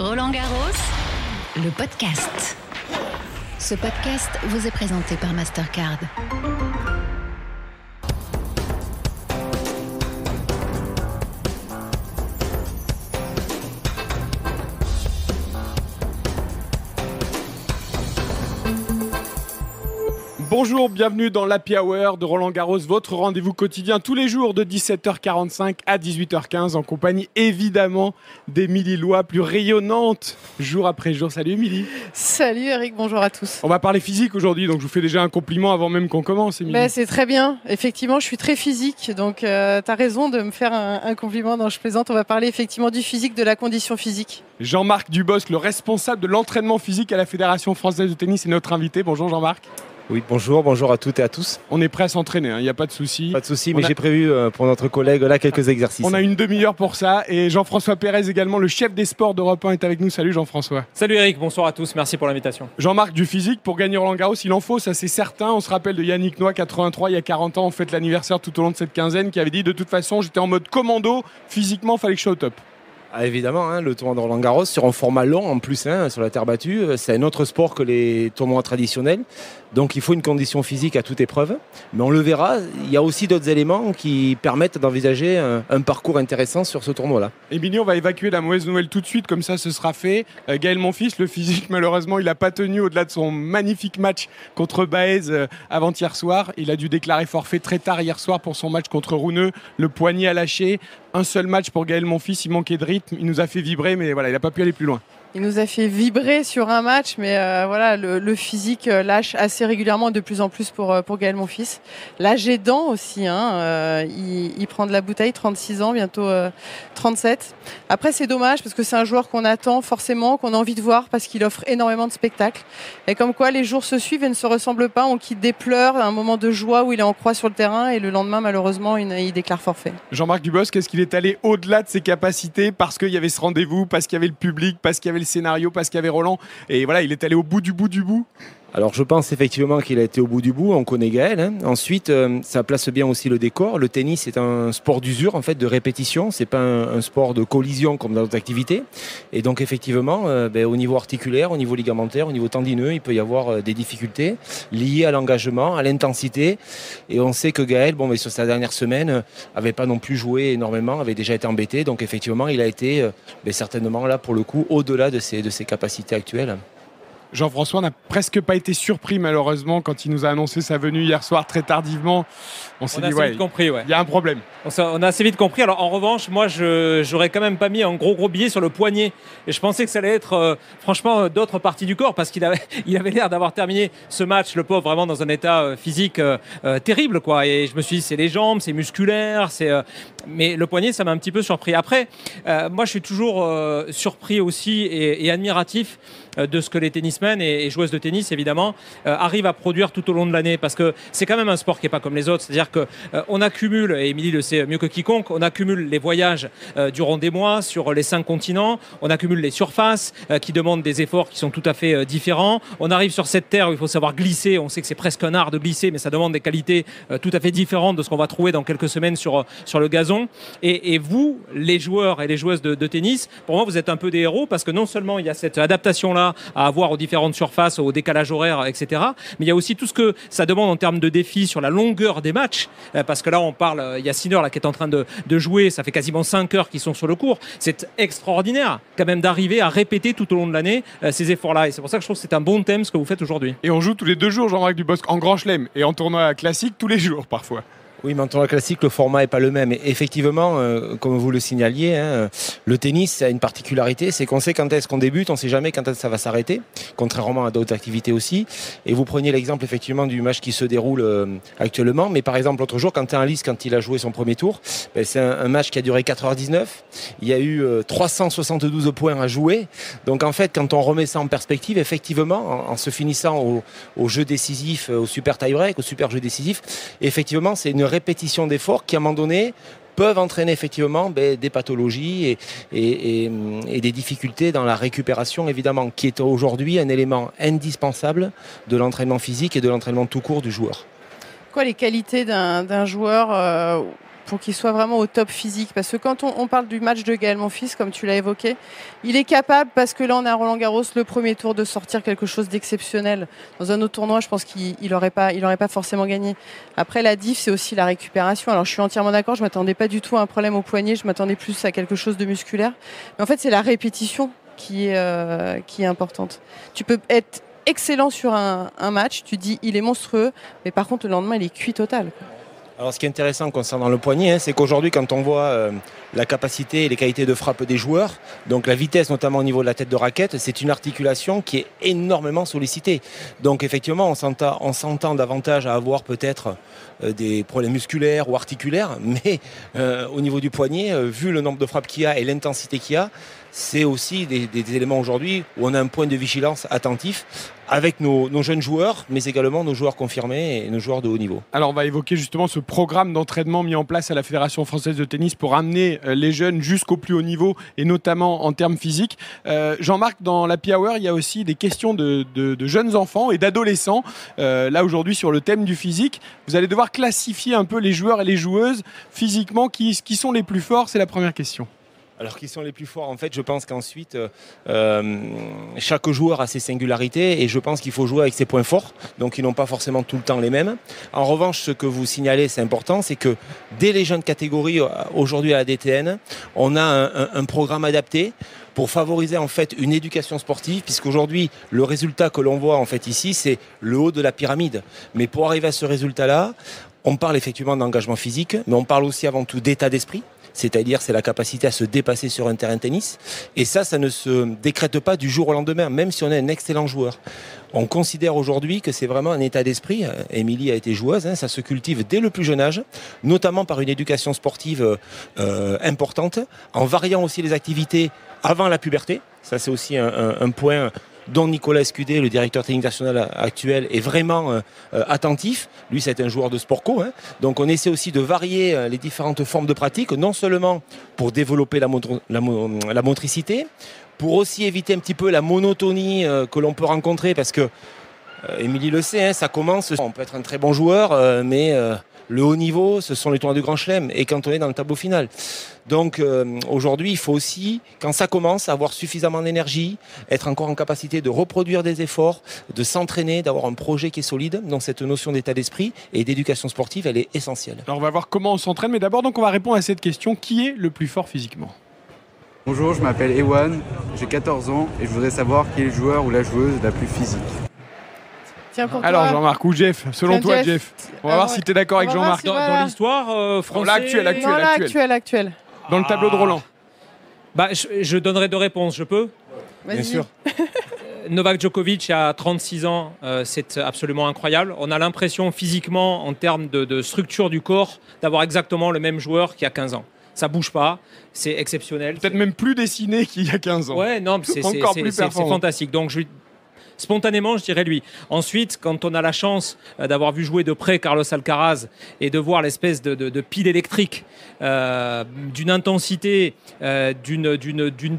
Roland Garros, le podcast. Ce podcast vous est présenté par Mastercard. Bonjour, bienvenue dans l'Happy Hour de Roland Garros, votre rendez-vous quotidien tous les jours de 17h45 à 18h15 en compagnie évidemment d'Émilie Lois, plus rayonnante jour après jour. Salut Émilie. Salut Eric, bonjour à tous. On va parler physique aujourd'hui, donc je vous fais déjà un compliment avant même qu'on commence Émilie. Ben, c'est très bien, effectivement je suis très physique, donc euh, tu as raison de me faire un, un compliment. Non, je plaisante, on va parler effectivement du physique, de la condition physique. Jean-Marc Dubosc, le responsable de l'entraînement physique à la Fédération française de tennis, est notre invité. Bonjour Jean-Marc. Oui, bonjour, bonjour à toutes et à tous. On est prêt à s'entraîner, il n'y a pas de souci. Pas de souci, mais a- j'ai prévu euh, pour notre collègue là quelques exercices. On a une demi-heure pour ça et Jean-François Pérez également, le chef des sports d'Europe 1 est avec nous. Salut Jean-François. Salut Eric, bonsoir à tous, merci pour l'invitation. Jean-Marc, du physique, pour gagner Roland Garros, il en faut, ça c'est certain. On se rappelle de Yannick Noah, 83, il y a 40 ans, on fête l'anniversaire tout au long de cette quinzaine, qui avait dit de toute façon, j'étais en mode commando, physiquement, fallait que je sois au top. Ah, évidemment, hein, le tournoi de Roland Garros sur un format long en plus, hein, sur la terre battue, euh, c'est un autre sport que les tournois traditionnels. Donc il faut une condition physique à toute épreuve. Mais on le verra, il y a aussi d'autres éléments qui permettent d'envisager un, parcours intéressant sur ce tournoi-là. Émilie, on va évacuer la mauvaise nouvelle tout de suite, comme ça ce sera fait. Euh, Gaël Monfils, le physique, malheureusement, il n'a pas tenu au-delà de son magnifique match contre Baez euh, avant-hier soir. Il a dû déclarer forfait très tard hier soir pour son match contre Rouneux. Le poignet a lâché. Un seul match pour Gaël Monfils, il manquait de rythme. Il nous a fait vibrer, mais voilà, il n'a pas pu aller plus loin. Il nous a fait vibrer sur un match, mais euh, voilà, le, physique euh, lâche assez régulièrement et de plus en plus pour, euh, pour Gaël Monfils. L'âge aidant aussi, hein, il, prend de la bouteille, 36 ans, bientôt euh, 37. Après, c'est dommage parce que c'est un joueur qu'on attend forcément, qu'on a envie de voir parce qu'il offre énormément de spectacles. Et comme quoi, les jours se suivent et ne se ressemblent pas. On quitte des pleurs, un moment de joie où il est en croix sur le terrain et le lendemain, malheureusement, il déclare forfait. Jean-Marc Dubosc, est-ce qu'il est allé au-delà de ses capacités parce qu'il y avait ce rendez-vous, parce qu'il y avait le public, parce qu'il y avait le scénario, parce Roland Et voilà, il est allé au bout du bout du bout. Alors je pense effectivement qu'il a été au bout du bout, on connaît Gaël. hein. Ensuite, euh, ça place bien aussi le décor. Le tennis est un sport d'usure, en fait, de répétition. C'est pas un, sport de collision comme dans d'autres activités. Et donc effectivement, euh, ben, au niveau articulaire, au niveau ligamentaire, au niveau tendineux, il peut y avoir euh, des difficultés liées à l'engagement, à l'intensité. Et on sait que Gaël, bon, mais sur sa dernière semaine, avait pas non plus joué énormément, avait déjà été embêté. Donc effectivement, il a été ben, certainement là pour le coup au-delà de ses capacités actuelles. Jean-François n'a presque pas été surpris malheureusement quand il nous a annoncé sa venue hier soir très tardivement. On s'est dit ouais, compris, ouais. il y a un problème. On, a assez vite compris. Alors en revanche, moi, je j'aurais quand même pas mis un gros gros billet sur le poignet. Et je pensais que ça allait être, euh, franchement, euh, d'autres parties du corps parce qu'il avait, il avait l'air d'avoir terminé ce match, le pauvre, vraiment dans un état euh, physique euh, euh, terrible, quoi. Et je me suis dit, c'est les jambes, c'est musculaire, c'est. euh, mais le poignet, ça m'a un petit peu surpris. Après, euh, moi, je suis toujours euh, surpris aussi et, et admiratif de ce que les tennismen et, joueuses de tennis, évidemment, euh, arrivent à produire tout au long de l'année. Parce que c'est quand même un sport qui n'est pas comme les autres. C'est-à-dire que euh, accumule, et Émilie le sait mieux que quiconque, on accumule les voyages euh, durant des mois sur les cinq continents. On accumule les surfaces euh, qui demandent des efforts qui sont tout à fait euh, différents. On arrive sur cette terre où il faut savoir glisser. On sait que c'est presque un art de glisser, mais ça demande des qualités euh, tout à fait différentes de ce qu'on va trouver dans quelques semaines sur, sur le gazon. Et, vous, les joueurs et les joueuses de, de tennis, pour moi, vous êtes un peu des héros parce que non seulement il y a cette adaptation-là à avoir aux différentes surfaces, au décalage horaire, etc., mais il y a aussi tout ce que ça demande en termes de défis sur la longueur des matchs. Euh, Parce que là, on parle, euh, il y a Sinner qui est en train de, de jouer, ça fait quasiment 5 heures qu'ils sont sur le cours. C'est extraordinaire quand même d'arriver à répéter tout au long de l'année euh, ces efforts-là. Et c'est pour ça que je trouve que c'est un bon thème ce que vous faites aujourd'hui. Et on joue tous les deux jours Jean-Marc Dubosc en grand chelem et en tournoi classique tous les jours parfois. Oui, mais en classique, le format est pas le même. Effectivement, euh, comme vous le signaliez, hein, le tennis a une particularité, c'est qu'on sait quand est-ce qu'on débute, on sait jamais quand est-ce que ça va s'arrêter, contrairement à d'autres activités aussi. Et vous preniez l'exemple effectivement du match qui se déroule euh, actuellement, mais par exemple l'autre jour, Quentin Alice, quand il a joué son premier tour, ben, c'est un, match qui a duré 4h19. Il y a eu euh, 372 points à jouer. Donc en fait, quand on remet ça en perspective, effectivement, en, se finissant au, au jeu décisif, euh, au super tie-break, au super jeu décisif, effectivement, c'est une répétition d'efforts qui, à un moment donné, peuvent entraîner effectivement ben, des pathologies et, des difficultés dans la récupération, évidemment, qui est aujourd'hui un élément indispensable de l'entraînement physique et de l'entraînement tout court du joueur. Quoi les qualités d'un d'un joueur euh, pour qu'il soit vraiment au top physique. Parce que quand on, parle du match de Gaël Monfils, comme tu l'as évoqué, il est capable, parce que là on a Roland Garros, le premier tour, de sortir quelque chose d'exceptionnel. Dans un autre tournoi, je pense qu'il n'aurait pas, il pas forcément gagné. Après, la diff, c'est aussi la récupération. Alors je suis entièrement d'accord, je m'attendais pas du tout à un problème au poignet, je m'attendais plus à quelque chose de musculaire. Mais en fait, c'est la répétition qui est, euh, importante. Tu peux être excellent sur un match, tu dis il est monstrueux, mais par contre le lendemain il est cuit total. Alors, ce qui est intéressant concernant le poignet, hein, c'est qu'aujourd'hui, quand on voit euh, la capacité et les qualités de frappe des joueurs, donc la vitesse notamment au niveau de la tête de raquette, c'est une articulation qui est énormément sollicitée. Donc, effectivement, on s'entend, davantage à avoir peut-être euh, des problèmes musculaires ou articulaires, mais euh, au niveau du poignet, vu le nombre de frappes qu'il y a et l'intensité qu'il y a, c'est aussi des, éléments aujourd'hui où on a un point de vigilance attentif avec nos, jeunes joueurs, mais également nos joueurs confirmés et nos joueurs de haut niveau. Alors on va évoquer justement ce programme d'entraînement mis en place à la Fédération française de tennis pour amener euh, les jeunes jusqu'au plus haut niveau et notamment en termes physiques. Euh, Jean-Marc, dans la Hour, il y a aussi des questions de, jeunes enfants et d'adolescents. Euh, là aujourd'hui sur le thème du physique, vous allez devoir classifier un peu les joueurs et les joueuses physiquement qui sont les plus forts. C'est la première question. Alors qui sont les plus forts En fait, je pense qu'ensuite, euh, euh, chaque joueur a ses singularités et je pense qu'il faut jouer avec ses points forts. Donc ils n'ont pas forcément tout le temps les mêmes. En revanche, ce que vous signalez, c'est important, c'est que dès les jeunes catégories, euh, aujourd'hui à la DTN, on a un, un- un programme adapté pour favoriser en fait une éducation sportive, puisqu'aujourd'hui le résultat que l'on voit en fait ici, c'est le haut de la pyramide. Mais pour arriver à ce résultat-là, on parle effectivement d'engagement physique, mais on parle aussi avant tout d'état d'esprit. C'est-à-dire, c'est la capacité à se dépasser sur un terrain de tennis. Et ça, ça ne se décrète pas du jour au lendemain, même si on est un excellent joueur. On considère aujourd'hui que c'est vraiment un état d'esprit. Émilie a été joueuse, hein, ça se cultive dès le plus jeune âge, notamment par une éducation sportive euh, importante, en variant aussi les activités avant la puberté. Ça, c'est aussi un point dont Nicolas Escudé, le directeur technique national actuel, est vraiment euh, euh, attentif. Lui, c'est un joueur de sport co. hein. Donc, on essaie aussi de varier euh, les différentes formes de pratique, non seulement pour développer la, motricité, pour aussi éviter un petit peu la monotonie que l'on peut rencontrer, parce que Émilie le sait, hein, ça commence. On peut être un très bon joueur, mais le haut niveau, ce sont les tournois du Grand Chelem, et quand on est dans le tableau final. Donc euh, aujourd'hui, il faut aussi, quand ça commence, avoir suffisamment d'énergie, être encore en capacité de reproduire des efforts, de s'entraîner, d'avoir un projet qui est solide. Donc cette notion d'état d'esprit et d'éducation sportive, elle est essentielle. Alors on va voir comment on s'entraîne, mais d'abord donc on va répondre à cette question qui est le plus fort physiquement? Bonjour, je m'appelle Ewan, j'ai 14 ans et je voudrais savoir qui est le joueur ou la joueuse la plus physique. Tiens pour Alors toi. Jean-Marc ou Jeff, selon Tiens, toi Jeff. Jeff, on va Ah voir ouais. si tu es d'accord avec On Jean-Marc si- Dans, voilà. dans l'histoire euh, français. l'actuel, actuel, Non, là, actuel. actuel, actuel. dans le tableau de Roland. Bah, je, je donnerai deux réponses, je peux Vas-y. Bien sûr. Novak Djokovic à 36 ans, euh, c'est absolument incroyable. On a l'impression physiquement, en termes de, de structure du corps, d'avoir exactement le même joueur qu'il y a 15 ans. Ça bouge pas, c'est exceptionnel. Peut-être même plus dessiné qu'il y a 15 ans. Ouais, non, c'est c'est- Encore c'est- fantastique. Donc, je lui- Spontanément, je dirais lui. Ensuite, quand on a la chance euh, d'avoir vu jouer de près Carlos Alcaraz et de voir l'espèce de, de- de pile électrique, euh, d'une intensité, euh, d'une-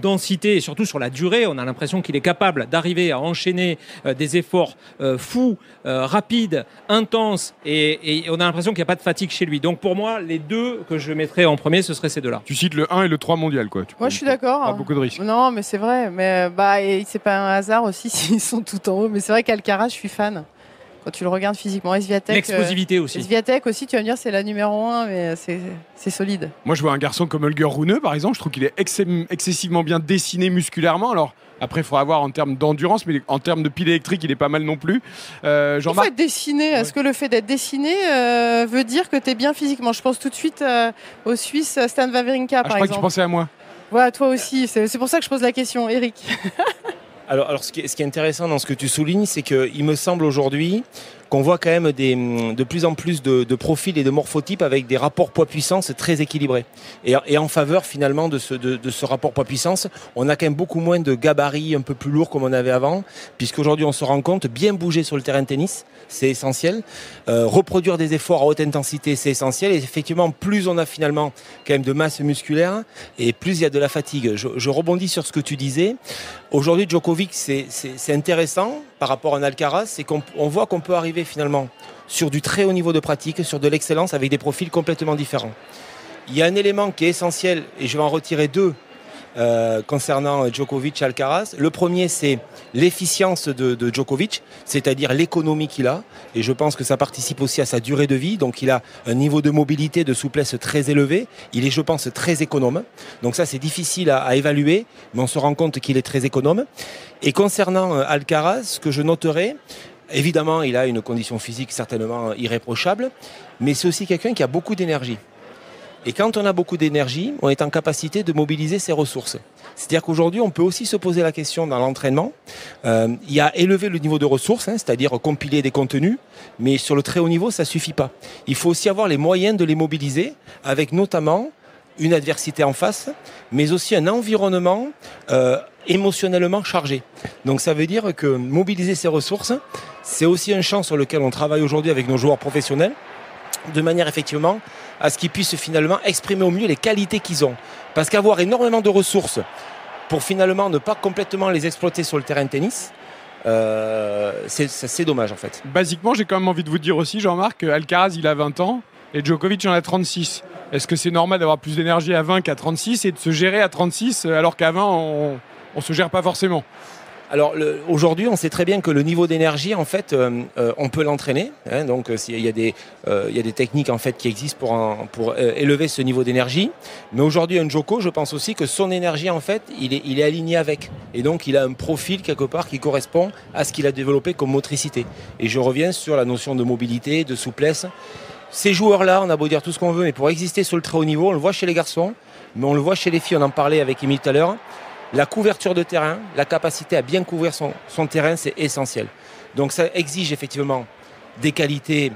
densité et surtout sur la durée, on a l'impression qu'il est capable d'arriver à enchaîner euh, des efforts euh, fous, euh, rapides, intenses et, et on a l'impression qu'il n'y a pas de fatigue chez lui. Donc pour moi, les deux que je mettrais en premier, ce seraient ces deux-là. Tu cites le 1 et le 3 mondial quoi. Tu Moi, je suis d'accord. Pas beaucoup de risques. Non, mais c'est vrai. Mais bah, c'est pas un hasard aussi s'ils sont tout en haut. Mais c'est vrai qu'Alcaraz, je suis fan. Quand tu le regardes physiquement, Sviatek. L'explosivité euh, aussi. Sviatek aussi, tu vas me dire, c'est la numéro 1, mais c'est solide. Moi, je vois un garçon comme Holger Rune, par exemple. Je trouve qu'il est excessivement bien dessiné musculairement. Alors, après, il faudra voir en termes d'endurance, mais en termes de pile électrique, il est pas mal non plus. Euh, Il faut Jean-Marc, être dessiné. Est-ce que le fait d'être dessiné euh, veut dire que tu es bien physiquement? Je pense tout de suite euh, au Suisse euh, Stan Wawrinka, ah, je par crois que tu exemple. pensais à moi. Ouais, toi aussi. C'est pour ça que je pose la question, Eric. Alors, ce qui est intéressant dans ce que tu soulignes, c'est qu'il me semble aujourd'hui qu'on voit quand même des, de plus en plus de, de profils et de morphotypes avec des rapports poids-puissance très équilibrés. Et, en faveur finalement de ce, de, de ce rapport poids-puissance, on a quand même beaucoup moins de gabarits un peu plus lourds comme on avait avant, puisqu'aujourd'hui on se rend compte, bien bouger sur le terrain de tennis, c'est essentiel. Euh, reproduire des efforts à haute intensité, c'est essentiel. Et effectivement, plus on a finalement quand même de masse musculaire, et plus il y a de la fatigue. Je, je rebondis sur ce que tu disais. Aujourd'hui, Djokovic, c'est intéressant par rapport à Alcaraz, c'est qu'on on voit qu'on peut arriver finalement sur du très haut niveau de pratique, sur de l'excellence, avec des profils complètement différents. Il y a un élément qui est essentiel, et je vais en retirer deux euh, concernant Djokovic et Alcaraz. Le premier, c'est l'efficience de, de, Djokovic, c'est-à-dire l'économie qu'il a. Et je pense que ça participe aussi à sa durée de vie. Donc il a un niveau de mobilité, de souplesse très élevé. Il est, je pense, très économe. Donc ça, c'est difficile à, à, évaluer, mais on se rend compte qu'il est très économe. Et concernant euh, Alcaraz, ce que je noterai, évidemment, il a une condition physique certainement irréprochable, mais c'est aussi quelqu'un qui a beaucoup d'énergie. Et quand on a beaucoup d'énergie, on est en capacité de mobiliser ses ressources. C'est-à-dire qu'aujourd'hui, on peut aussi se poser la question dans l'entraînement. Euh, il y a élevé le niveau de ressources, hein, c'est-à-dire compiler des contenus, mais sur le très haut niveau, ça suffit pas. Il faut aussi avoir les moyens de les mobiliser, avec notamment une adversité en face, mais aussi un environnement euh, émotionnellement chargé. Donc ça veut dire que mobiliser ses ressources, c'est aussi un champ sur lequel on travaille aujourd'hui avec nos joueurs professionnels, de manière effectivement à ce qu'ils puissent finalement exprimer au mieux les qualités qu'ils ont. Parce qu'avoir énormément de ressources pour finalement ne pas complètement les exploiter sur le terrain de tennis, euh, c'est dommage en fait. Basiquement, j'ai quand même envie de vous dire aussi, Jean-Marc, Alcaraz il a 20 ans et Djokovic en a 36. Est-ce que c'est normal d'avoir plus d'énergie à 20 qu'à 36 et de se gérer à 36 alors qu'à 20 on ne se gère pas forcément? Alors aujourd'hui, on sait très bien que le niveau d'énergie, en fait, euh, euh, on peut l'entraîner. Hein, donc il y, a des, euh, il y a des techniques en fait qui existent pour, élever ce niveau d'énergie. Mais aujourd'hui, un Joko, je pense aussi que son énergie, en fait, il est, il aligné avec. Et donc il a un profil quelque part qui correspond à ce qu'il a développé comme motricité. Et je reviens sur la notion de mobilité, de souplesse. Ces joueurs-là, on a beau dire tout ce qu'on veut, mais pour exister sur le très haut niveau, on le voit chez les garçons, mais on le voit chez les filles. On en parlait avec Emile tout à l'heure la couverture de terrain, la capacité à bien couvrir son, terrain, c'est essentiel. Donc ça exige effectivement des qualités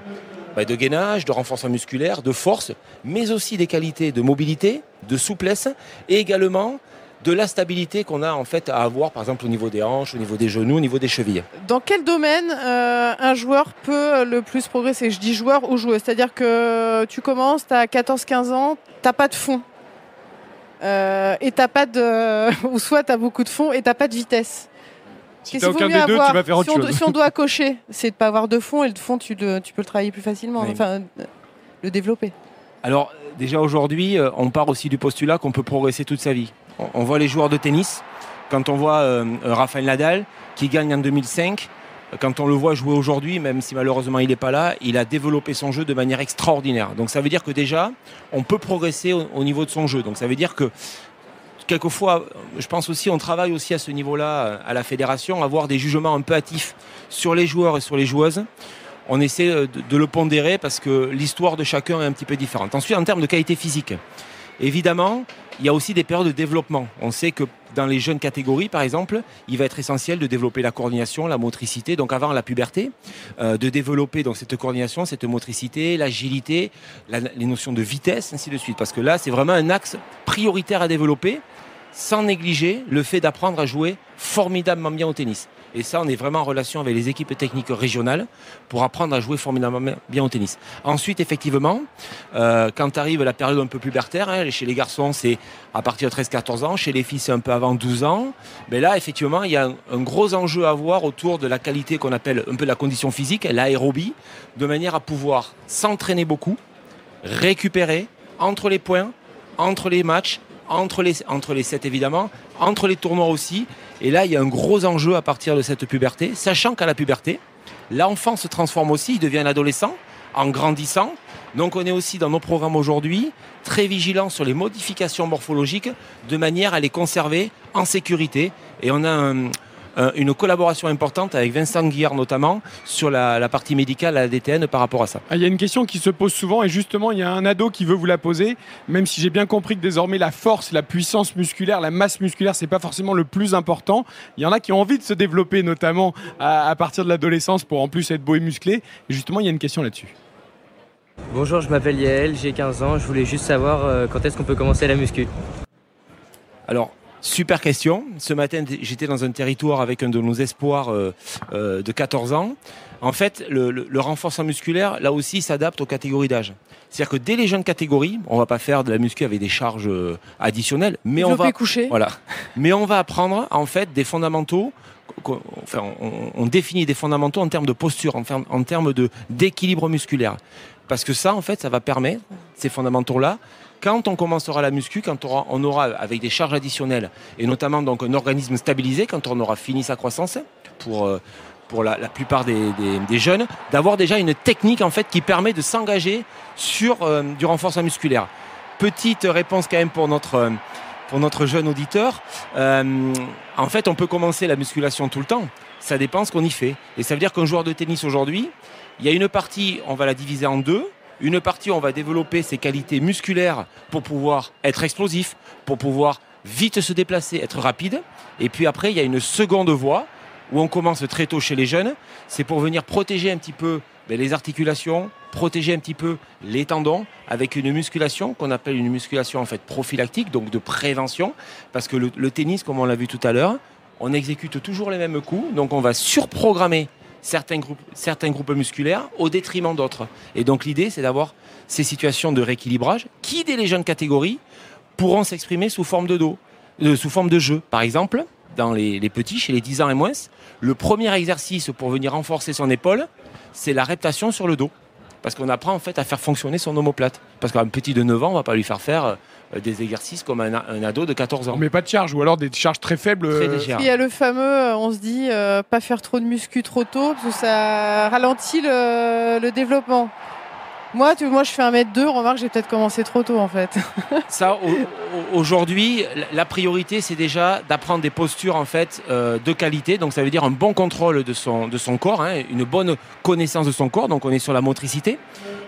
bah, de gainage, de renforcement musculaire, de force, mais aussi des qualités de mobilité, de souplesse et également de la stabilité qu'on a en fait à avoir par exemple au niveau des hanches, au niveau des genoux, au niveau des chevilles. Dans quel domaine euh, un joueur peut le plus progresser? Je dis joueur ou joueuse, c'est-à-dire que tu commences, tu as 14-15 ans, tu pas de fond. Euh, et t'as pas de. ou soit tu as beaucoup de fond et t'as pas de vitesse. Si t'as aucun des deux, tu vas faire autre si on, chose. si on doit cocher, c'est de pas avoir de fond et le fond, tu, le, tu peux le travailler plus facilement, Oui. enfin, le développer. Alors déjà aujourd'hui, euh, on part aussi du postulat qu'on peut progresser toute sa vie. On, on voit les joueurs de tennis, quand on voit euh, Rafael Nadal qui gagne en 2005, euh, quand on le voit jouer aujourd'hui, même si malheureusement il n'est pas là, il a développé son jeu de manière extraordinaire. Donc ça veut dire que déjà, on peut progresser au, au niveau de son jeu. Donc ça veut dire que quelquefois, je pense aussi, on travaille aussi à ce niveau-là à la fédération, avoir des jugements un peu hâtifs sur les joueurs et sur les joueuses. On essaie euh, de, de le pondérer parce que l'histoire de chacun est un petit peu différente. Ensuite, en termes de qualité physique, évidemment, il y a aussi des périodes de développement. On sait que dans les jeunes catégories, par exemple, il va être essentiel de développer la coordination, la motricité, donc avant la puberté, euh, de développer cette coordination, cette motricité, l'agilité, la- les notions de vitesse, ainsi de suite. Parce que là, c'est vraiment un axe prioritaire à développer, sans négliger le fait d'apprendre à jouer formidablement bien au tennis. Et ça, on est vraiment en relation avec les équipes techniques régionales pour apprendre à jouer formidablement bien au tennis. Ensuite, effectivement, euh, quand arrive la période un peu pubertaire, hein, chez les garçons, c'est à partir de 13-14 ans, chez les filles, c'est un peu avant 12 ans. Mais là, effectivement, il y a un, gros enjeu à avoir autour de la qualité qu'on appelle un peu la condition physique, l'aérobie, de manière à pouvoir s'entraîner beaucoup, récupérer entre les points, entre les matchs, entre les, entre les sets évidemment, entre les tournois aussi. Et là, il y a un gros enjeu à partir de cette puberté, sachant qu'à la puberté, l'enfant se transforme aussi, il devient adolescent en grandissant. Donc on est aussi dans nos programmes aujourd'hui très vigilants sur les modifications morphologiques de manière à les conserver en sécurité. Et on a un- une collaboration importante avec Vincent Guillard notamment sur la, la partie médicale à la DTN par rapport à ça. Ah, Il y a une question qui se pose souvent et justement il y a un ado qui veut vous la poser, même si j'ai bien compris que désormais la force, la puissance musculaire, la masse musculaire, c'est pas forcément le plus important. Il y en a qui ont envie de se développer notamment à, à partir de l'adolescence pour en plus être beau et musclé. Et justement il y a une question là-dessus. Bonjour, je m'appelle Yael, j'ai 15 ans. Je voulais juste savoir euh, quand est-ce qu'on peut commencer la muscu? Alors, super question. Ce matin, j'étais dans un territoire avec un de nos espoirs euh, euh, de 14 ans. En fait, le, le- le renforcement musculaire, là aussi, s'adapte aux catégories d'âge. C'est-à-dire que dès les jeunes catégories, on va pas faire de la muscu avec des charges euh, additionnelles, mais on va, coucher. voilà. Mais on va apprendre en fait des fondamentaux. Enfin, on, on définit des fondamentaux en termes de posture, en, termes- en termes de d'équilibre musculaire. Parce que ça, en fait, ça va permettre ces fondamentaux-là quand on commencera la muscu, quand on aura, avec des charges additionnelles et notamment donc un organisme stabilisé, quand on aura fini sa croissance, pour, euh, la, plupart des, jeunes, d'avoir déjà une technique en fait qui permet de s'engager sur euh, du renforcement musculaire. Petite réponse quand même pour notre, pour notre jeune auditeur. Euh, en fait, on peut commencer la musculation tout le temps. Ça dépend ce qu'on y fait. Et ça veut dire qu'un joueur de tennis aujourd'hui, il y a une partie, on va la diviser en deux. Une partie, on va développer ses qualités musculaires pour pouvoir être explosif, pour pouvoir vite se déplacer, être rapide. Et puis après, il y a une seconde voie où on commence très tôt chez les jeunes. C'est pour venir protéger un petit peu ben, les articulations, protéger un petit peu les tendons avec une musculation qu'on appelle une musculation en fait prophylactique, donc de prévention. Parce que le, le tennis, comme on l'a vu tout à l'heure, on exécute toujours les mêmes coups. Donc on va surprogrammer certains groupes, musculaires au détriment d'autres. Et donc l'idée, c'est d'avoir ces situations de rééquilibrage qui, dès les jeunes catégories, pourront s'exprimer sous forme de dos, euh, sous forme de jeu. Par exemple, dans les, petits, chez les 10 ans et moins, le premier exercice pour venir renforcer son épaule, c'est la reptation sur le dos. Parce qu'on apprend en fait à faire fonctionner son omoplate. Parce qu'un petit de 9 ans, on va pas lui faire faire euh, des exercices comme un, un ado de 14 ans. Met pas de charge ou alors des charges très faibles. Très euh. Il y a le fameux, euh, on se dit, euh, pas faire trop de muscu trop tôt, parce que ça ralentit le, le développement. Moi, tu, moi, je fais 1m2, remarque, j'ai peut-être commencé trop tôt, en fait. Ça, au- au- aujourd'hui, la- la priorité, c'est déjà d'apprendre des postures en fait euh, de qualité. Donc, ça veut dire un bon contrôle de son, de son corps, hein, une bonne connaissance de son corps. Donc, on est sur la motricité.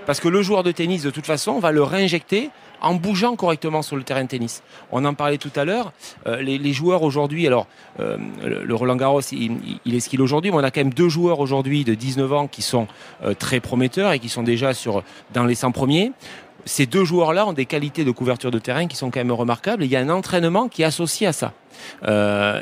Parce que le joueur de tennis, de toute façon, on va le réinjecter en bougeant correctement sur le terrain de tennis. On en parlait tout à l'heure. euh, les, joueurs aujourd'hui, alors euh, le, Roland Garros, il, est ce qu'il est aujourd'hui, mais on a quand même deux joueurs aujourd'hui de 19 ans qui sont euh, très prometteurs et qui sont déjà sur, dans les 100 premiers ces deux joueurs-là ont des qualités de couverture de terrain qui sont quand même remarquables. Et il y a un entraînement qui est associé à ça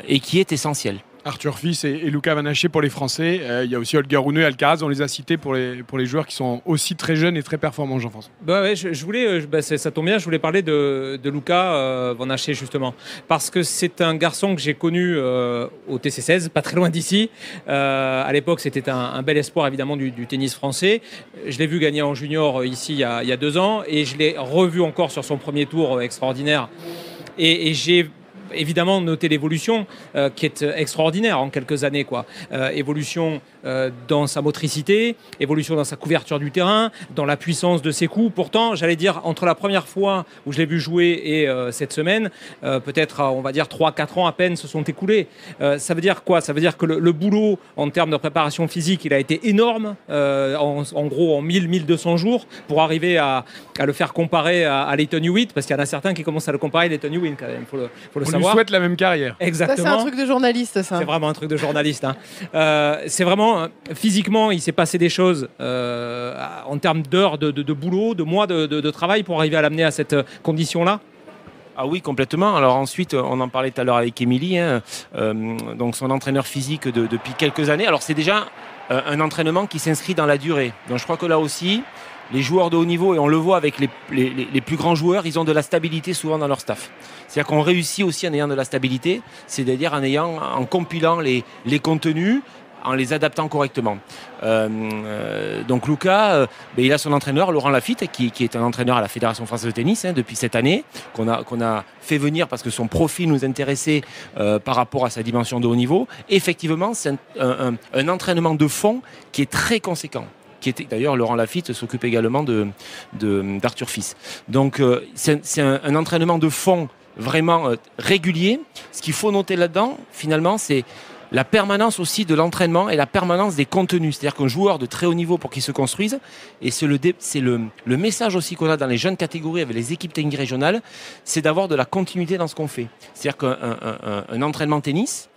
et qui est essentiel. Arthur Fils et, et Luca Van pour les Français. Euh, il y a aussi Holger Rune et Alcaraz, on les a cités pour les, pour les joueurs qui sont aussi très jeunes et très performants, Jean-François. Bah je, voulais, euh, bah ça tombe bien, je voulais parler de, de Luca euh, Van Haché justement, parce que c'est un garçon que j'ai connu au TC16, pas très loin d'ici. À l'époque, c'était un, bel espoir évidemment du, tennis français. Je l'ai vu gagner en junior ici il y, a, deux ans, et je l'ai revu encore sur son premier tour extraordinaire. Et j'ai évidemment noté l'évolution euh, qui est euh, extraordinaire en quelques années quoi. Euh, évolution euh, dans sa motricité, évolution dans sa couverture du terrain, dans la puissance de ses coups. Pourtant, j'allais dire entre la première fois où je l'ai vu jouer et cette semaine, peut-être on va dire 3-4 ans à peine se sont écoulés. Ça veut dire quoi? Ça veut dire que le, le boulot en termes de préparation physique, il a été énorme, en, en gros en 1000-1200 jours pour arriver à, à le faire comparer à, à Leighton Hewitt, parce qu'il y en a certains qui commencent à le comparer à Leighton Hewitt quand même, faut le, faut le lui savoir. souhaite la même carrière. Ça, Exactement. c'est un truc de journaliste, ça. C'est vraiment un truc de journaliste. hein. Euh, c'est vraiment euh, physiquement, il s'est passé des choses euh, en termes d'heures de, de- de boulot, de mois de, de- de travail pour arriver à l'amener à cette condition-là? Ah oui, complètement. Alors ensuite, on en parlait tout à l'heure avec Émilie, hein, euh, donc son entraîneur physique de- depuis quelques années. Alors c'est déjà euh, un entraînement qui s'inscrit dans la durée. Donc je crois que là aussi, les joueurs de haut niveau, et on le voit avec les, plus grands joueurs, ils ont de la stabilité souvent dans leur staff. C'est-à-dire qu'on réussit aussi en ayant de la stabilité, c'est-à-dire en ayant, en compilant les, contenus, en les adaptant correctement. Euh, euh, donc Lucas, euh, ben, il a son entraîneur Laurent Lafitte, qui, est un entraîneur à la Fédération française de tennis hein, depuis cette année, qu'on a, fait venir parce que son profil nous intéressait par rapport à sa dimension de haut niveau. Effectivement, c'est un entraînement de fond qui est très conséquent. Qui était d'ailleurs Laurent Lafitte s'occupe également d'Arthur Fils. Donc euh, c'est un, entraînement de fond vraiment euh, régulier. Ce qu'il faut noter là-dedans, finalement, c'est la permanence aussi de l'entraînement et la permanence des contenus. C'est-à-dire qu'un joueur de très haut niveau pour qu'il se construise, et c'est le, message aussi qu'on a dans les jeunes catégories avec les équipes techniques régionales, c'est d'avoir de la continuité dans ce qu'on fait. C'est-à-dire qu'un un- un- un entraînement tennis,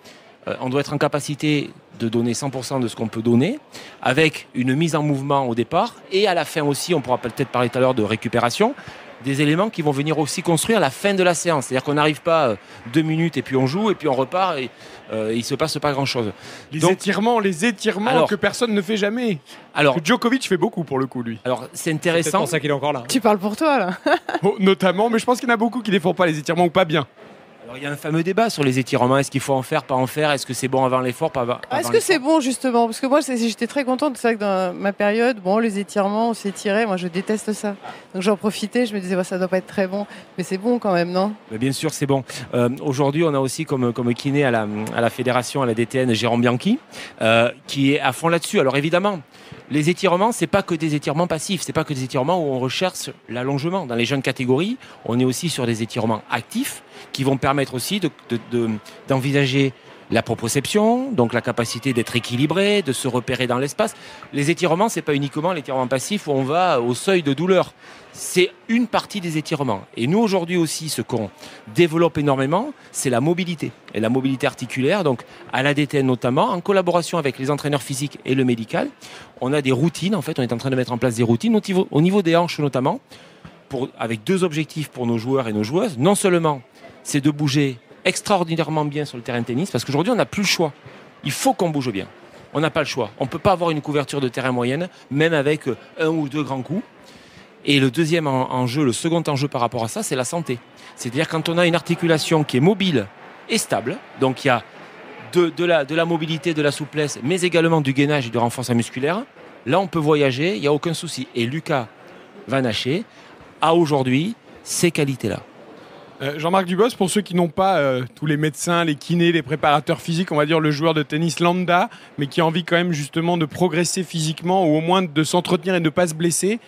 euh, on doit être en capacité de donner 100% de ce qu'on peut donner, avec une mise en mouvement au départ, et à la fin aussi, on pourra peut-être parler tout à l'heure de récupération, des éléments qui vont venir aussi construire la fin de la séance. C'est-à-dire qu'on n'arrive pas euh, deux minutes et puis on joue et puis on repart et euh, il se passe pas grand-chose. Les Donc- étirements, les étirements Alors- que personne ne fait jamais. Alors, Que Djokovic fait beaucoup pour le coup, lui. alors c'est C'est intéressant. pour ça qu'il est encore là. Tu parles pour toi, là. Oh, notamment, mais je pense qu'il y en a beaucoup qui ne font pas les étirements ou pas bien. Alors, il y a un fameux débat sur les étirements. Est-ce qu'il faut en faire, pas en faire? Est-ce que c'est bon avant l'effort, pas avant Ah, Est-ce que c'est bon justement? Parce que moi c'est- j'étais très contente de ça que dans ma période, bon les étirements, on s'étirait, moi je déteste ça. Donc j'en profitais, je me disais bah, ça doit pas être très bon, mais c'est bon quand même, non? Mais Bien sûr, c'est bon. Euh, Aujourd'hui, on a aussi comme, comme kiné à la, à la fédération, à la DTN, Jérôme Bianchi, euh, qui est à fond là-dessus. Alors évidemment, les étirements, c'est pas que des étirements passifs, c'est pas que des étirements où on recherche l'allongement. Dans les jeunes catégories, on est aussi sur des étirements actifs qui vont permettre aussi de- de- de- d'envisager la proprioception, donc la capacité d'être équilibré, de se repérer dans l'espace. Les étirements, c'est pas uniquement l'étirement passif où on va au seuil de douleur. C'est une partie des étirements. Et nous, aujourd'hui aussi, ce qu'on développe énormément, c'est la mobilité. Et la mobilité articulaire, donc à l'ADTN notamment, en collaboration avec les entraîneurs physiques et le médical, on a des routines. En fait, on est en train de mettre en place des routines au niveau, au niveau des hanches notamment, avec deux objectifs pour nos joueurs et nos joueuses. Non seulement, c'est de bouger extraordinairement bien sur le terrain de tennis, parce qu'aujourd'hui, on n'a plus le choix. Il faut qu'on bouge bien. On n'a pas le choix. On ne peut pas avoir une couverture de terrain moyenne, même avec euh, un ou deux grands coups. Et le deuxième en- enjeu, le second enjeu par rapport à ça, c'est la santé. C'est-à-dire quand on a une articulation qui est mobile et stable, donc il y a de, la, mobilité, de la souplesse, mais également du gainage et du renforcement musculaire, là on peut voyager, il n'y a aucun souci. Et Lucas Van Haché a aujourd'hui ces qualités-là. Euh, Jean-Marc Dubos, pour ceux qui n'ont pas euh, tous les médecins, les kinés, les préparateurs physiques, on va dire le joueur de tennis lambda, mais qui a envie quand même justement de progresser physiquement ou au moins de s'entretenir et de ne pas se blesser,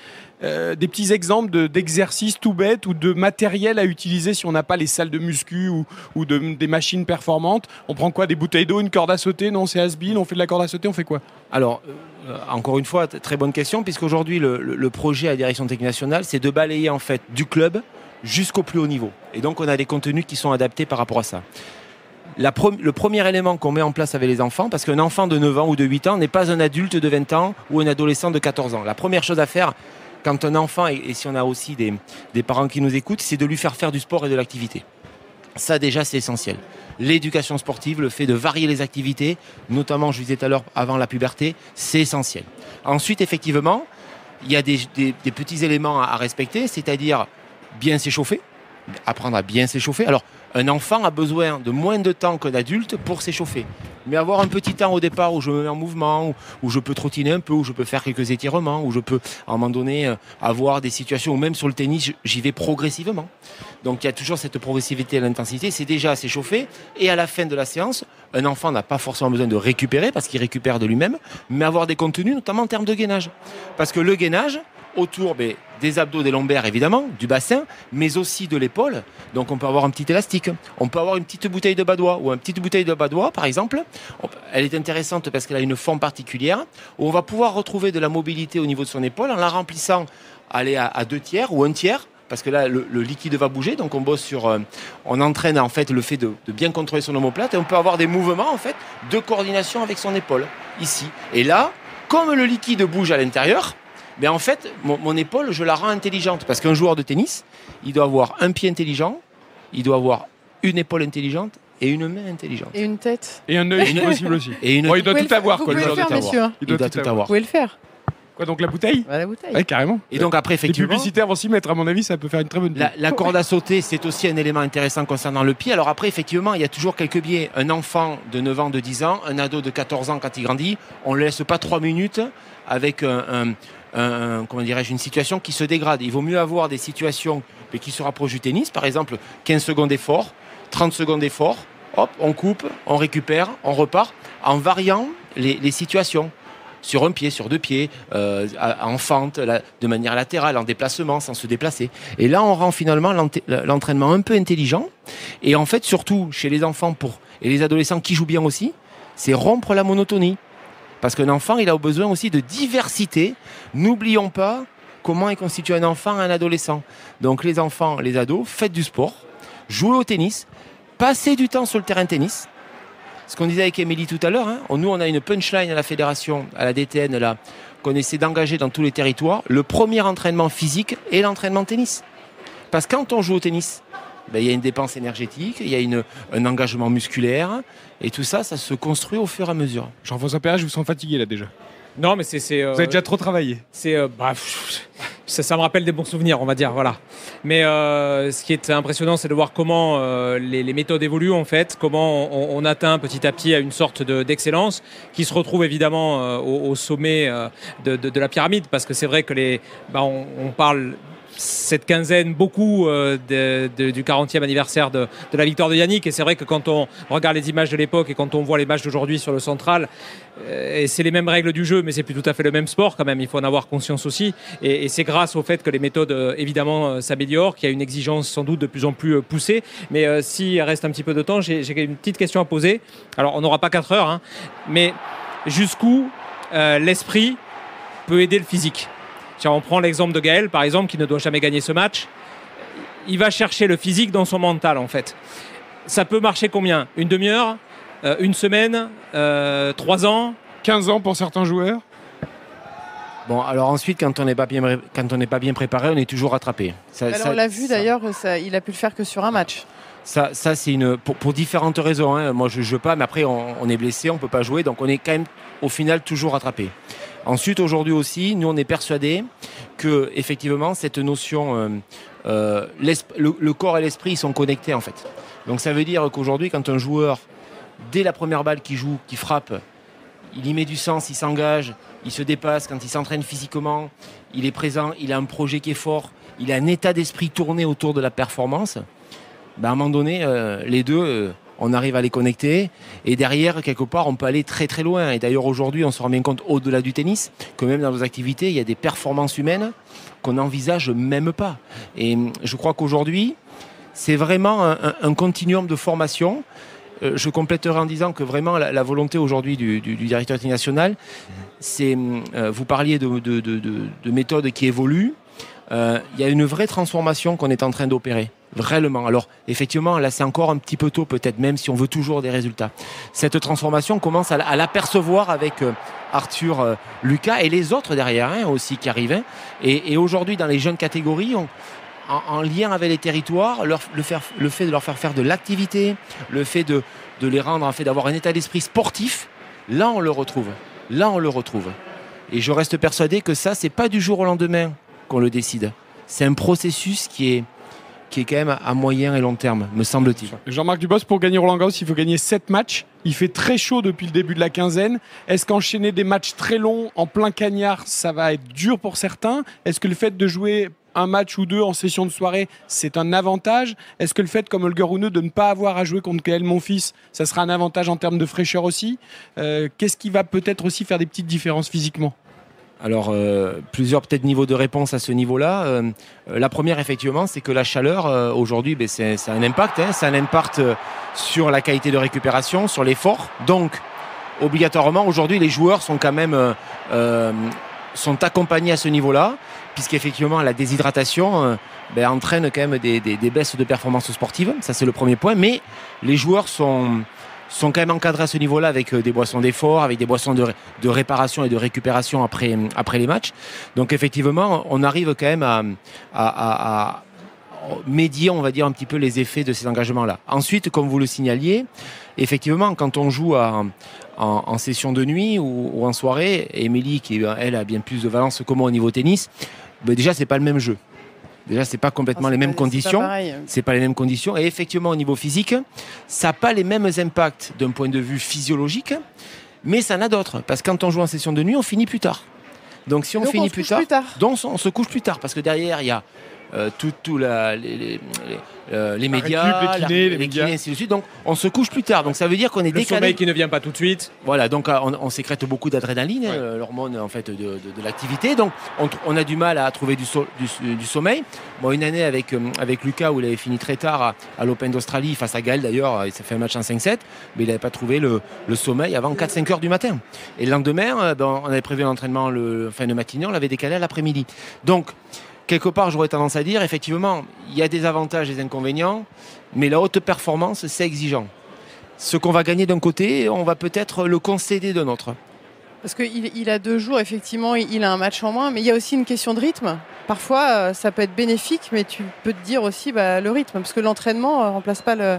euh, des petits exemples de- d'exercices tout bêtes ou de matériel à utiliser si on n'a pas les salles de muscu ou, ou de- des machines performantes. On prend quoi Des bouteilles d'eau, une corde à sauter? Non, c'est has on fait de la corde à sauter, on fait quoi? Alors, encore une fois, très bonne question, puisqu'aujourd'hui, le- le projet à la direction technique nationale, c'est de balayer en fait du club jusqu'au plus haut niveau. Et donc, on a des contenus qui sont adaptés par rapport à ça. La le premier élément qu'on met en place avec les enfants, parce qu'un enfant de 9 ans ou de 8 ans n'est pas un adulte de 20 ans ou un adolescent de 14 ans. La première chose à faire quand un enfant, et, si on a aussi des, des parents qui nous écoutent, c'est de lui faire faire du sport et de l'activité. Ça déjà, c'est essentiel. L'éducation sportive, le fait de varier les activités, notamment, je disais tout à l'heure, avant la puberté, c'est essentiel. Ensuite, effectivement, il y a des, des- petits éléments à respecter, c'est-à-dire bien s'échauffer, apprendre à bien s'échauffer. Alors, un enfant a besoin de moins de temps qu'un adulte pour s'échauffer. Mais avoir un petit temps au départ où je me mets en mouvement, où, je peux trottiner un peu, où je peux faire quelques étirements, où je peux, à un moment donné, euh, avoir des situations où même sur le tennis, j'y vais progressivement. Donc il y a toujours cette progressivité à l'intensité, c'est déjà s'échauffer. Et à la fin de la séance, un enfant n'a pas forcément besoin de récupérer parce qu'il récupère de lui-même, mais avoir des contenus, notamment en termes de gainage. Parce que le gainage, autour des abdos, des lombaires évidemment, du bassin, mais aussi de l'épaule. Donc on peut avoir un petit élastique, on peut avoir une petite bouteille de badois ou une petite bouteille de badois par exemple. Elle est intéressante parce qu'elle a une forme particulière. Où on va pouvoir retrouver de la mobilité au niveau de son épaule en la remplissant aller à, deux tiers ou un tiers parce que là le, le liquide va bouger. Donc on bosse sur euh, on entraîne en fait le fait de, de bien contrôler son omoplate. Et on peut avoir des mouvements en fait de coordination avec son épaule ici. Et là comme le liquide bouge à l'intérieur mais en fait mon, mon épaule je la rends intelligente parce qu'un joueur de tennis il doit avoir un pied intelligent il doit avoir une épaule intelligente et une main intelligente Et une tête. Et un œil, si possible aussi. et une Bon, il doit tout avoir, quoi, le joueur de tennis. Il doit tout avoir Vous pouvez le faire. Quoi, donc la bouteille Bah, la bouteille. Ouais, carrément. et donc après Les effectivement publicitaires vont s'y mettre, à mon avis, ça peut faire une très bonne La, la corde à sauter, c'est aussi un élément intéressant concernant le pied. Alors après, effectivement, il y a toujours quelques biais. Un enfant de 9 ans, de 10 ans, un ado de 14 ans quand il grandit, on ne le laisse pas 3 minutes avec un, un- comment dirais-je, une situation qui se dégrade. Il vaut mieux avoir des situations qui se rapprochent du tennis. Par exemple, 15 secondes d'effort, 30 secondes d'effort, hop, on coupe, on récupère, on repart, en variant les, situations sur un pied, sur deux pieds, euh, en fente, de manière latérale, en déplacement, sans se déplacer. Et là, on rend finalement l'ent- l'entraînement un peu intelligent. Et en fait, surtout chez les enfants pour, et les adolescents qui jouent bien aussi, c'est rompre la monotonie. Parce qu'un enfant, il a besoin aussi de diversité. N'oublions pas comment est constitué un enfant un adolescent. Donc les enfants, les ados, faites du sport, jouez au tennis, passez du temps sur le terrain tennis. Ce qu'on disait avec Émilie tout à l'heure, hein, nous on a une punchline à la fédération, à la DTN là, qu'on essaie d'engager dans tous les territoires. Le premier entraînement physique est l'entraînement tennis. Parce que quand on joue au tennis, ben, il y a une dépense énergétique, il y a une, un engagement musculaire, et tout ça, ça se construit au fur et à mesure. Jean-François Perret, je vous sens fatigué là déjà. Non, mais c'est. euh, Vous avez déjà trop travaillé. C'est euh, bah, ça, me rappelle des bons souvenirs, on va dire. Voilà. Mais euh, ce qui est impressionnant, c'est de voir comment euh, les, méthodes évoluent en fait, comment on, atteint petit à petit à une sorte d'excellence qui se retrouve évidemment euh, au, sommet de, la pyramide, parce que c'est vrai que les, bah, on parle cette quinzaine beaucoup euh, du 40e anniversaire de, la victoire de Yannick. Et c'est vrai que quand on regarde les images de l'époque et quand on voit les matchs d'aujourd'hui sur le central, euh, c'est les mêmes règles du jeu, mais c'est plus tout à fait le même sport quand même. Il faut en avoir conscience aussi. Et, c'est grâce au fait que les méthodes euh, évidemment s'améliorent, qu'il y a une exigence sans doute de plus en plus poussée. Mais s'il reste un petit peu de temps, j'ai une petite question à poser. Alors on n'aura pas 4 heures, hein, mais jusqu'où l'esprit peut aider le physique? On prend l'exemple de Gaël, par exemple, qui ne doit jamais gagner ce match. Il va chercher le physique dans son mental, en fait. Ça peut marcher combien? Une demi-heure? Euh, Une semaine? Euh, Trois ans? 15 ans pour certains joueurs? Bon, alors ensuite, quand on n'est pas bien, quand on n'est pas bien préparé, on est toujours rattrapé. on l'a vu d'ailleurs, il a pu le faire que sur un match. Ça, ça c'est une pour, différentes raisons. Hein. Moi, je ne joue pas, mais après, on, on est blessé, on ne peut pas jouer, donc on est quand même au final toujours rattrapé. Ensuite, aujourd'hui aussi, nous, on est persuadés que, effectivement, cette notion, euh, euh, le, corps et l'esprit sont connectés, en fait. Donc, ça veut dire qu'aujourd'hui, quand un joueur, dès la première balle qui joue, qui frappe, il y met du sens, il s'engage, il se dépasse, quand il s'entraîne physiquement, il est présent, il a un projet qui est fort, il a un état d'esprit tourné autour de la performance, ben à un moment donné, euh, les deux, on arrive à les connecter. Et derrière, quelque part, on peut aller très très loin. Et d'ailleurs, aujourd'hui, on se rend bien compte, au-delà du tennis, que même dans nos activités, il y a des performances humaines qu'on n'envisage même pas. Et je crois qu'aujourd'hui, c'est vraiment un, continuum de formation. Euh, je compléterai en disant que vraiment la, volonté aujourd'hui du, directeur national, c'est, euh, vous parliez de, de, méthodes qui évoluent, il y a une vraie transformation qu'on est en train d'opérer. Réellement. Alors, effectivement, là, c'est encore un petit peu tôt, peut-être, même si on veut toujours des résultats. Cette transformation commence à, l'apercevoir avec euh, Arthur, euh, Lucas et les autres derrière hein, aussi qui arrivent. Hein. Et, aujourd'hui, dans les jeunes catégories, en, lien avec les territoires, le, fait de leur faire faire de l'activité, le fait de, les rendre, en fait, d'avoir un état d'esprit sportif, là, on le retrouve. Là, on le retrouve. Et je reste persuadé que ça, c'est pas du jour au lendemain qu'on le décide. C'est un processus qui est qui est quand même à moyen et long terme, me semble-t-il. Jean-Marc Dubos, pour gagner Roland Garros, il faut gagner 7 matchs. Il fait très chaud depuis le début de la quinzaine. Est-ce qu'enchaîner des matchs très longs en plein cagnard, ça va être dur pour certains? Est-ce que le fait de jouer un match ou deux en session de soirée, c'est un avantage? Est-ce que le fait, comme Holger Rune, de ne pas avoir à jouer contre Kael Monfils, ça sera un avantage en termes de fraîcheur aussi? Euh, Qu'est-ce qui va peut-être aussi faire des petites différences physiquement? Alors, euh, plusieurs peut-être niveaux de réponse à ce niveau-là. Euh, la première, effectivement, c'est que la chaleur, euh, aujourd'hui, ben, c'est un impact. Hein, c'est un impact sur la qualité de récupération, sur l'effort. Donc, obligatoirement, aujourd'hui, les joueurs sont quand même sont accompagnés à ce niveau-là, puisqu'effectivement, la déshydratation ben, entraîne quand même des, des baisses de performance sportive. Ça, c'est le premier point. Mais les joueurs sont sont quand même encadrés à ce niveau-là avec euh, des boissons d'effort, avec des boissons de, réparation et de récupération après, après les matchs. Donc effectivement, on arrive quand même à, médier, on va dire, un petit peu les effets de ces engagements-là. Ensuite, comme vous le signaliez, effectivement, quand on joue en, session de nuit ou, en soirée, Émilie, qui elle a bien plus de valence que moi au niveau tennis, ben déjà, c'est pas le même jeu. Déjà, c'est pas complètement ah, les mêmes conditions. C'est pas, pas les mêmes conditions. Et effectivement, au niveau physique, ça n'a pas les mêmes impacts d'un point de vue physiologique, mais ça en a d'autres. Parce que quand on joue en session de nuit, on finit plus tard. Donc si on finit plus, tard, plus tard, donc on se couche plus tard parce que derrière il y a euh, tout, tout la, les, euh, les, médias, les kinés, les, médias. ainsi de suite. Donc on se couche plus tard. Donc ça veut dire qu'on est le décalé. Le sommeil qui ne vient pas tout de suite. Voilà, donc euh, on, sécrète beaucoup d'adrénaline, l'hormone en fait de, de, l'activité. Donc on, a du mal à trouver du, du, sommeil. Bon, une année avec, avec Lucas où il avait fini très tard à, l'Open d'Australie face à Gaël d'ailleurs, il s'est fait un match en 5-7, mais il n'avait pas trouvé le, le sommeil avant 4-5 heures du matin. Et le lendemain, ben, on avait prévu l'entraînement le fin de matinée, on l'avait décalé à l'après-midi. Donc quelque part, j'aurais tendance à dire, effectivement, il y a des avantages et des inconvénients, mais la haute performance, c'est exigeant. Ce qu'on va gagner d'un côté, on va peut-être le concéder d'un autre. Parce qu'il il a deux jours, effectivement, il a un match en moins, mais il y a aussi une question de rythme. Parfois, euh, ça peut être bénéfique, mais tu peux te dire aussi bah, le rythme, parce que l'entraînement ne euh, remplace pas le,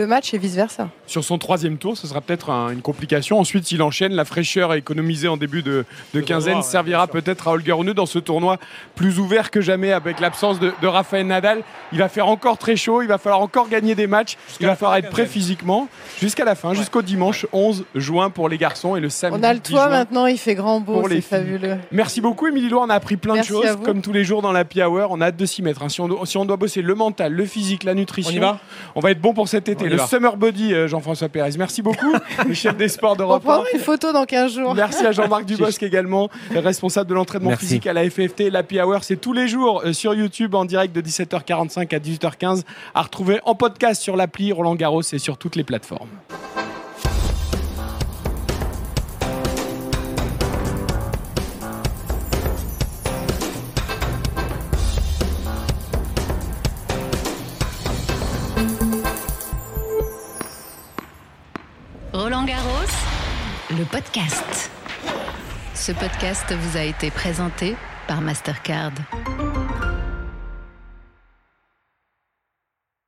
le match et vice-versa. Sur son troisième tour, ce sera peut-être un- une complication. Ensuite, s'il enchaîne, la fraîcheur économisée en début de, de quinzaine servira peut-être à Holger Rune dans ce tournoi plus ouvert que jamais avec l'absence de, de Rafael Nadal. Il va faire encore très chaud, il va falloir encore gagner des matchs, il va falloir être prêt physiquement jusqu'à la fin, jusqu'au dimanche 11 juin pour les garçons et le samedi On a le 10 toit maintenant, il fait grand beau, c'est fabuleux. Merci beaucoup, Émilie Loire. On a appris plein Merci de choses, comme tous les jours dans la Happy Hour. On a hâte de s'y mettre. hein. Si, on doit, si on doit bosser le mental, le physique, la nutrition, On y va? on va être bon pour cet été. On Le va. Summer Body, euh, Jean-François Pérez. Merci beaucoup, le chef des sports On d'Europe 1. prendra une photo dans 15 jours. Merci à Jean-Marc Dubosc également, responsable de l'entraînement physique à la FFT. L'Happy Hour, c'est tous les jours euh, sur YouTube en direct de 17h45 à 18h15 à retrouver en podcast sur l'appli Roland Garros et sur toutes les plateformes. Le podcast. Ce podcast vous a été présenté par Mastercard.